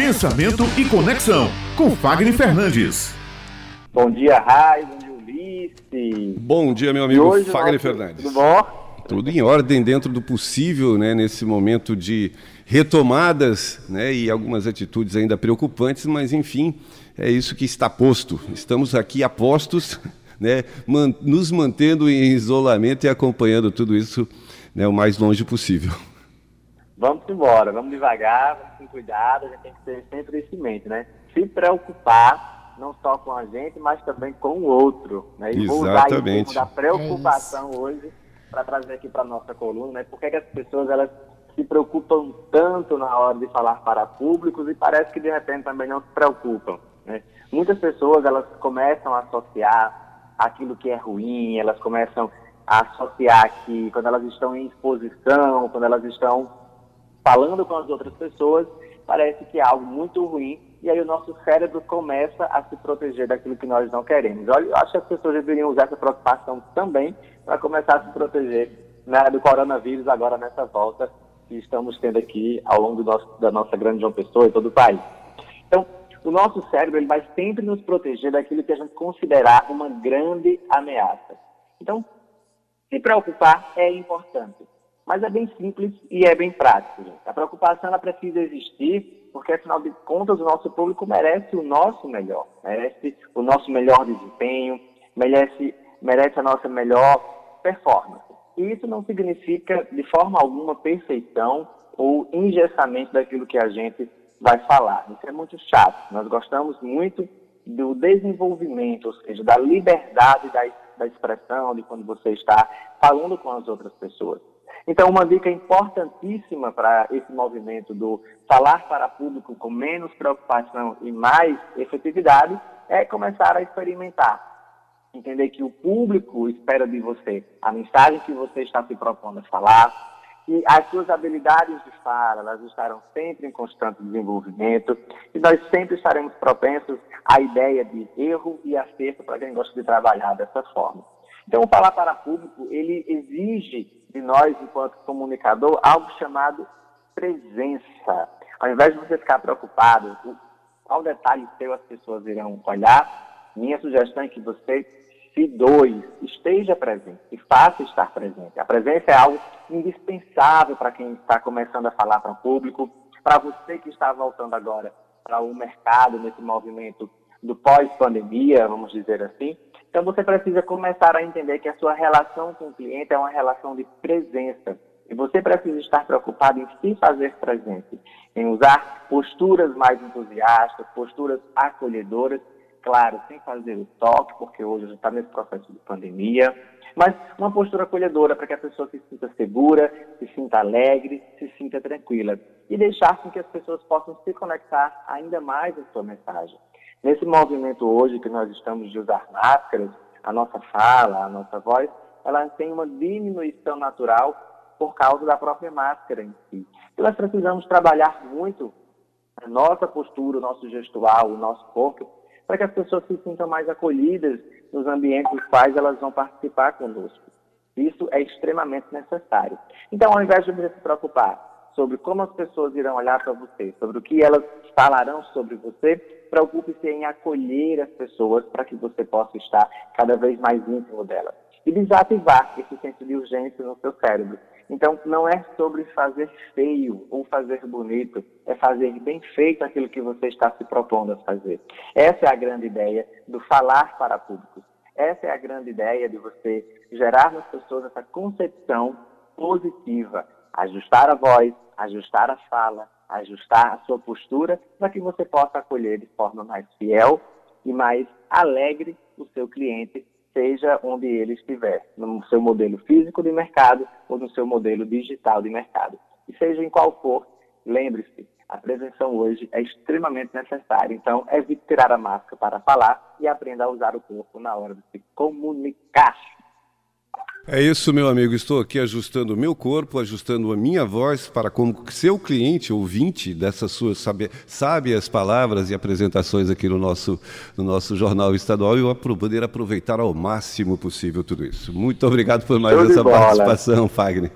Pensamento e Conexão, com Fagner Fernandes. Bom dia, Raio, bom dia, Ulisses. Bom dia, meu amigo Fagner nosso... Fernandes. Tudo bom? Tudo em ordem, dentro do possível, né, nesse momento de retomadas né, e algumas atitudes ainda preocupantes, mas enfim, é isso que está posto. Estamos aqui apostos, né, man nos mantendo em isolamento e acompanhando tudo isso né, o mais longe possível. Vamos embora, vamos devagar, vamos com cuidado, a gente tem que ter sempre esse mente, né? Se preocupar, não só com a gente, mas também com o outro. Né? E vou usar da preocupação é hoje para trazer aqui para a nossa coluna, né? Por que, que as pessoas elas se preocupam tanto na hora de falar para públicos e parece que de repente também não se preocupam. Né? Muitas pessoas elas começam a associar aquilo que é ruim, elas começam a associar que quando elas estão em exposição, quando elas estão falando com as outras pessoas, parece que é algo muito ruim e aí o nosso cérebro começa a se proteger daquilo que nós não queremos. Olha, eu acho que as pessoas deveriam usar essa preocupação também para começar a se proteger né, do coronavírus agora nessa volta que estamos tendo aqui ao longo nosso, da nossa grande João Pessoa e todo o país. Então, o nosso cérebro ele vai sempre nos proteger daquilo que a gente considerar uma grande ameaça. Então, se preocupar é importante, mas é bem simples e é bem prático. Gente. A preocupação ela precisa existir porque, afinal de contas, o nosso público merece o nosso melhor, merece o nosso melhor desempenho, merece, merece a nossa melhor performance. E isso não significa, de forma alguma, perfeição ou engessamento daquilo que a gente vai falar. Isso é muito chato. Nós gostamos muito do desenvolvimento, ou seja, da liberdade da, da expressão, de quando você está falando com as outras pessoas. Então, uma dica importantíssima para esse movimento do falar para público com menos preocupação e mais efetividade é começar a experimentar entender que o público espera de você a mensagem que você está se propondo a falar, que as suas habilidades de fala, elas estarão sempre em constante desenvolvimento e nós sempre estaremos propensos à ideia de erro e acerto para quem gosta de trabalhar dessa forma. Então, o falar para público, ele exige de nós, enquanto comunicador, algo chamado presença. Ao invés de você ficar preocupado, qual detalhe seu as pessoas irão olhar, minha sugestão é que você se doe, esteja presente e faça estar presente. A presença é algo indispensável para quem está começando a falar para o público, para você que está voltando agora para o mercado nesse movimento do pós-pandemia, vamos dizer assim. Então você precisa começar a entender que a sua relação com o cliente é uma relação de presença. E você precisa estar preocupado em se fazer presente, em usar posturas mais entusiastas, posturas acolhedoras claro, sem fazer o toque, porque hoje gente está nesse processo de pandemia, mas uma postura acolhedora para que a pessoa se sinta segura, se sinta alegre, se sinta tranquila e deixar com que as pessoas possam se conectar ainda mais à sua mensagem. Nesse movimento hoje que nós estamos de usar máscaras, a nossa fala, a nossa voz, ela tem uma diminuição natural por causa da própria máscara em si. E nós precisamos trabalhar muito a nossa postura, o nosso gestual, o nosso corpo, para que as pessoas se sintam mais acolhidas nos ambientes nos quais elas vão participar conosco. Isso é extremamente necessário. Então, ao invés de você se preocupar sobre como as pessoas irão olhar para você, sobre o que elas falarão sobre você, preocupe-se em acolher as pessoas para que você possa estar cada vez mais íntimo delas. E desativar esse senso de urgência no seu cérebro. Então, não é sobre fazer feio ou fazer bonito, é fazer bem feito aquilo que você está se propondo a fazer. Essa é a grande ideia do falar para públicos. Essa é a grande ideia de você gerar nas pessoas essa concepção positiva, ajustar a voz, ajustar a fala, ajustar a sua postura, para que você possa acolher de forma mais fiel e mais alegre o seu cliente seja onde ele estiver, no seu modelo físico de mercado ou no seu modelo digital de mercado. E seja em qual for, lembre-se, a prevenção hoje é extremamente necessária. Então, evite tirar a máscara para falar e aprenda a usar o corpo na hora de se comunicar. É isso, meu amigo. Estou aqui ajustando o meu corpo, ajustando a minha voz para como seu cliente, ouvinte dessas suas sábias palavras e apresentações aqui no nosso, no nosso jornal estadual e eu poder aproveitar ao máximo possível tudo isso. Muito obrigado por mais essa participação, Fagner.